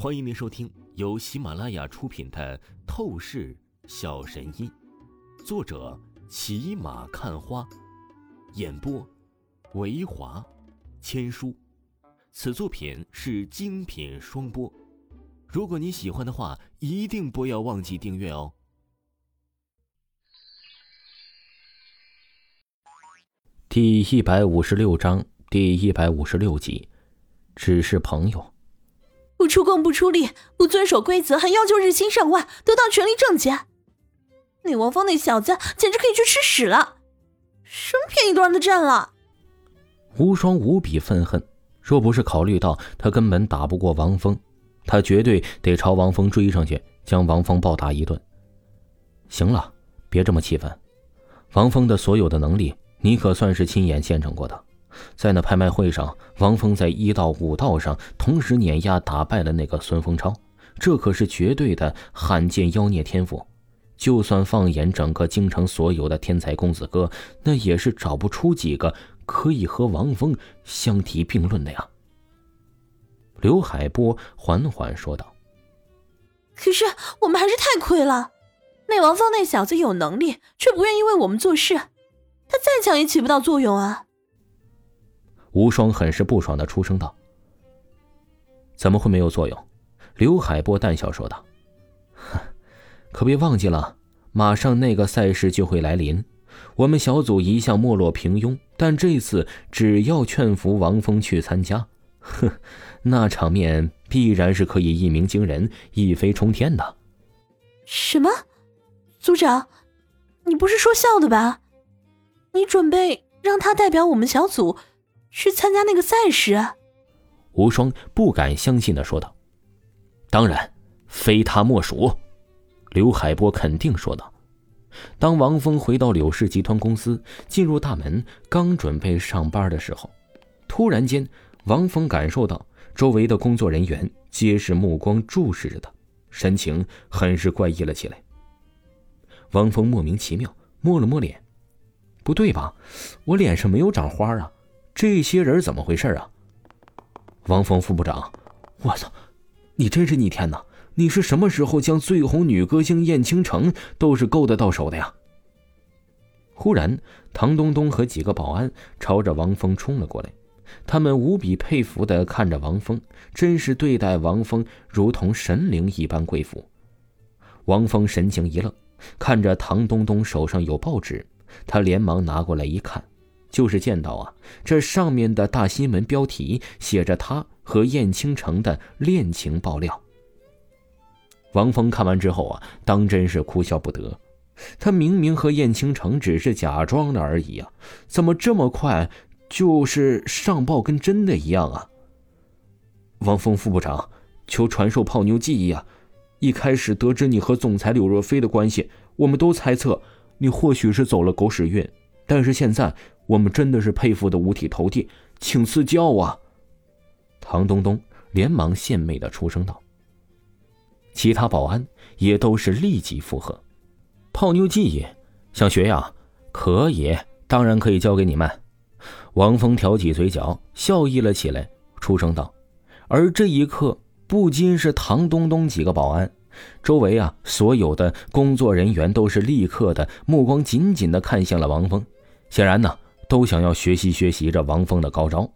欢迎您收听由喜马拉雅出品的《透视小神医》，作者骑马看花，演播维华千书。此作品是精品双播。如果你喜欢的话，一定不要忘记订阅哦。第一百五十六章第一百五十六集，只是朋友。不出工不出力，不遵守规则，还要求日薪上万，得到权力挣钱。那王峰那小子简直可以去吃屎了，什么便宜都让他占了。无双无比愤恨，若不是考虑到他根本打不过王峰，他绝对得朝王峰追上去，将王峰暴打一顿。行了，别这么气愤。王峰的所有的能力，你可算是亲眼见证过的。在那拍卖会上，王峰在一道、五道上同时碾压打败了那个孙丰超，这可是绝对的罕见妖孽天赋。就算放眼整个京城所有的天才公子哥，那也是找不出几个可以和王峰相提并论的呀。刘海波缓缓说道：“可是我们还是太亏了，那王峰那小子有能力，却不愿意为我们做事，他再强也起不到作用啊。”无双很是不爽的出声道：“怎么会没有作用？”刘海波淡笑说道：“可别忘记了，马上那个赛事就会来临。我们小组一向没落平庸，但这次只要劝服王峰去参加，哼，那场面必然是可以一鸣惊人、一飞冲天的。”什么？组长，你不是说笑的吧？你准备让他代表我们小组？是参加那个赛事，无双不敢相信的说道：“当然，非他莫属。”刘海波肯定说道。当王峰回到柳氏集团公司，进入大门，刚准备上班的时候，突然间，王峰感受到周围的工作人员皆是目光注视着他，神情很是怪异了起来。王峰莫名其妙摸了摸脸，不对吧？我脸上没有长花啊！这些人怎么回事啊？王峰副部长，我操，你真是逆天呐！你是什么时候将最红女歌星燕倾城都是勾得到手的呀？忽然，唐东东和几个保安朝着王峰冲了过来，他们无比佩服的看着王峰，真是对待王峰如同神灵一般贵妇。王峰神情一愣，看着唐东东手上有报纸，他连忙拿过来一看。就是见到啊，这上面的大新闻标题写着他和燕倾城的恋情爆料。王峰看完之后啊，当真是哭笑不得。他明明和燕倾城只是假装的而已啊，怎么这么快就是上报跟真的一样啊？王峰副部长，求传授泡妞技艺啊！一开始得知你和总裁柳若飞的关系，我们都猜测你或许是走了狗屎运，但是现在。我们真的是佩服的五体投地，请赐教啊！唐东东连忙献媚的出声道。其他保安也都是立即附和。泡妞技艺，想学呀？可以，当然可以教给你们。王峰挑起嘴角，笑意了起来，出声道。而这一刻，不仅是唐东东几个保安，周围啊，所有的工作人员都是立刻的目光紧紧的看向了王峰，显然呢。都想要学习学习这王峰的高招，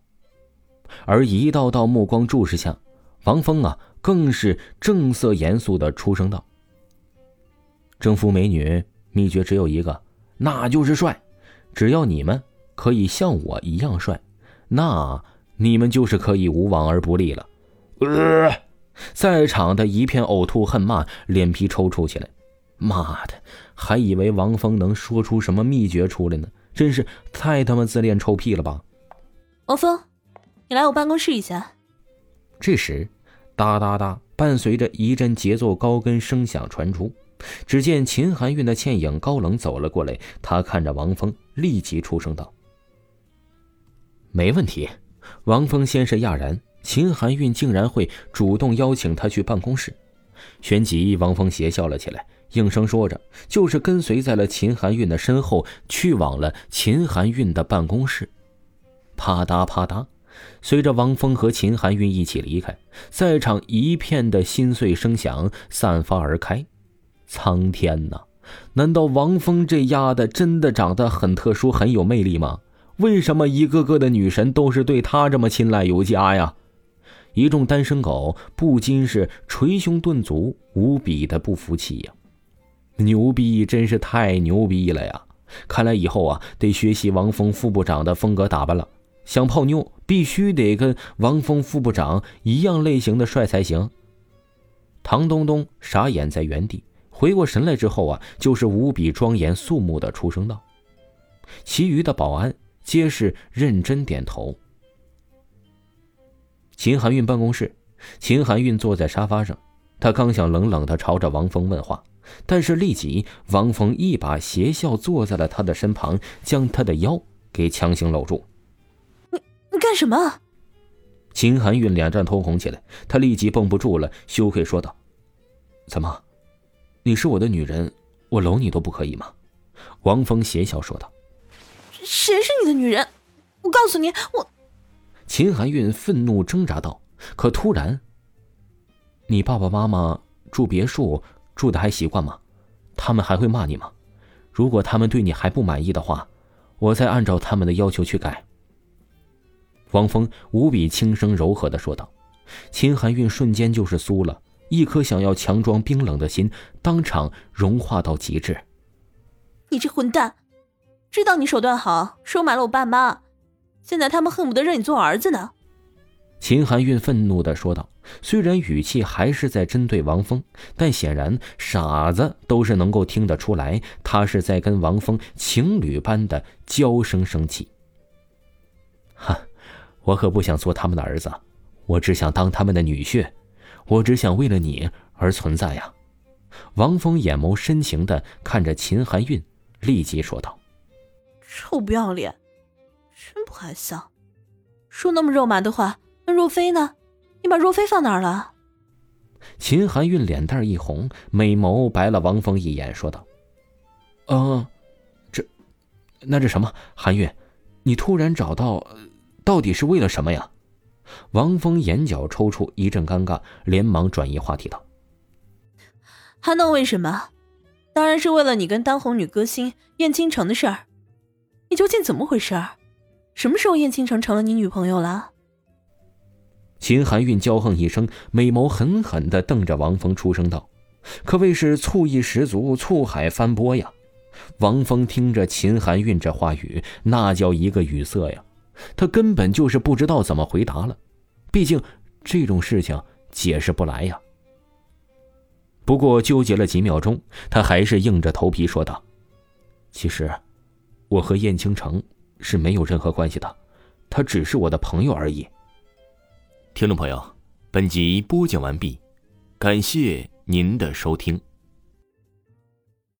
而一道道目光注视下，王峰啊，更是正色严肃的出声道：“征服美女秘诀只有一个，那就是帅。只要你们可以像我一样帅，那你们就是可以无往而不利了。”，在场的一片呕吐恨骂，脸皮抽搐起来。妈的，还以为王峰能说出什么秘诀出来呢。真是太他妈自恋臭屁了吧！王峰，你来我办公室一下。这时，哒哒哒，伴随着一阵节奏高跟声响传出，只见秦含韵的倩影高冷走了过来。他看着王峰，立即出声道：“没问题。”王峰先是讶然，秦含韵竟然会主动邀请他去办公室，旋即王峰邪笑了起来。应声说着，就是跟随在了秦含韵的身后，去往了秦含韵的办公室。啪嗒啪嗒，随着王峰和秦含韵一起离开，在场一片的心碎声响散发而开。苍天呐！难道王峰这丫的真的长得很特殊、很有魅力吗？为什么一个个的女神都是对他这么青睐有加呀？一众单身狗不禁是捶胸顿足，无比的不服气呀！牛逼，真是太牛逼了呀！看来以后啊，得学习王峰副部长的风格打扮了。想泡妞，必须得跟王峰副部长一样类型的帅才行。唐东东傻眼在原地，回过神来之后啊，就是无比庄严肃穆的出声道。其余的保安皆是认真点头。秦含韵办公室，秦含韵坐在沙发上，她刚想冷冷的朝着王峰问话，但是立即王峰一把邪笑坐在了她的身旁，将她的腰给强行搂住。你你干什么？秦含韵脸蛋通红起来，她立即绷不住了，羞愧说道：“怎么，你是我的女人，我搂你都不可以吗？”王峰邪笑说道：“谁是你的女人？我告诉你，我……”秦含韵愤怒挣扎道：“可突然，你爸爸妈妈住别墅住的还习惯吗？他们还会骂你吗？如果他们对你还不满意的话，我再按照他们的要求去改。”王峰无比轻声柔和的说道。秦含韵瞬间就是酥了，一颗想要强装冰冷的心当场融化到极致。你这混蛋，知道你手段好，收买了我爸妈。现在他们恨不得认你做儿子呢。秦含韵愤怒的说道，虽然语气还是在针对王峰，但显然傻子都是能够听得出来，他是在跟王峰情侣般的娇声生气。哈，我可不想做他们的儿子，我只想当他们的女婿，我只想为了你而存在呀！王峰眼眸深情的看着秦含韵，立即说道：“臭不要脸！”真不害臊，说那么肉麻的话。那若飞呢？你把若飞放哪儿了？秦含韵脸蛋一红，美眸白了王峰一眼，说道：“嗯，这，那这什么？含韵，你突然找到，到底是为了什么呀？”王峰眼角抽搐，一阵尴尬，连忙转移话题道：“还能为什么？当然是为了你跟当红女歌星燕倾城的事儿。你究竟怎么回事？”什么时候燕倾城成了你女朋友了？秦含韵娇哼一声，美眸狠狠的瞪着王峰，出声道：“可谓是醋意十足，醋海翻波呀！”王峰听着秦含韵这话语，那叫一个语塞呀，他根本就是不知道怎么回答了。毕竟这种事情解释不来呀。不过纠结了几秒钟，他还是硬着头皮说道：“其实，我和燕倾城……”是没有任何关系的，他只是我的朋友而已。听众朋友，本集播讲完毕，感谢您的收听。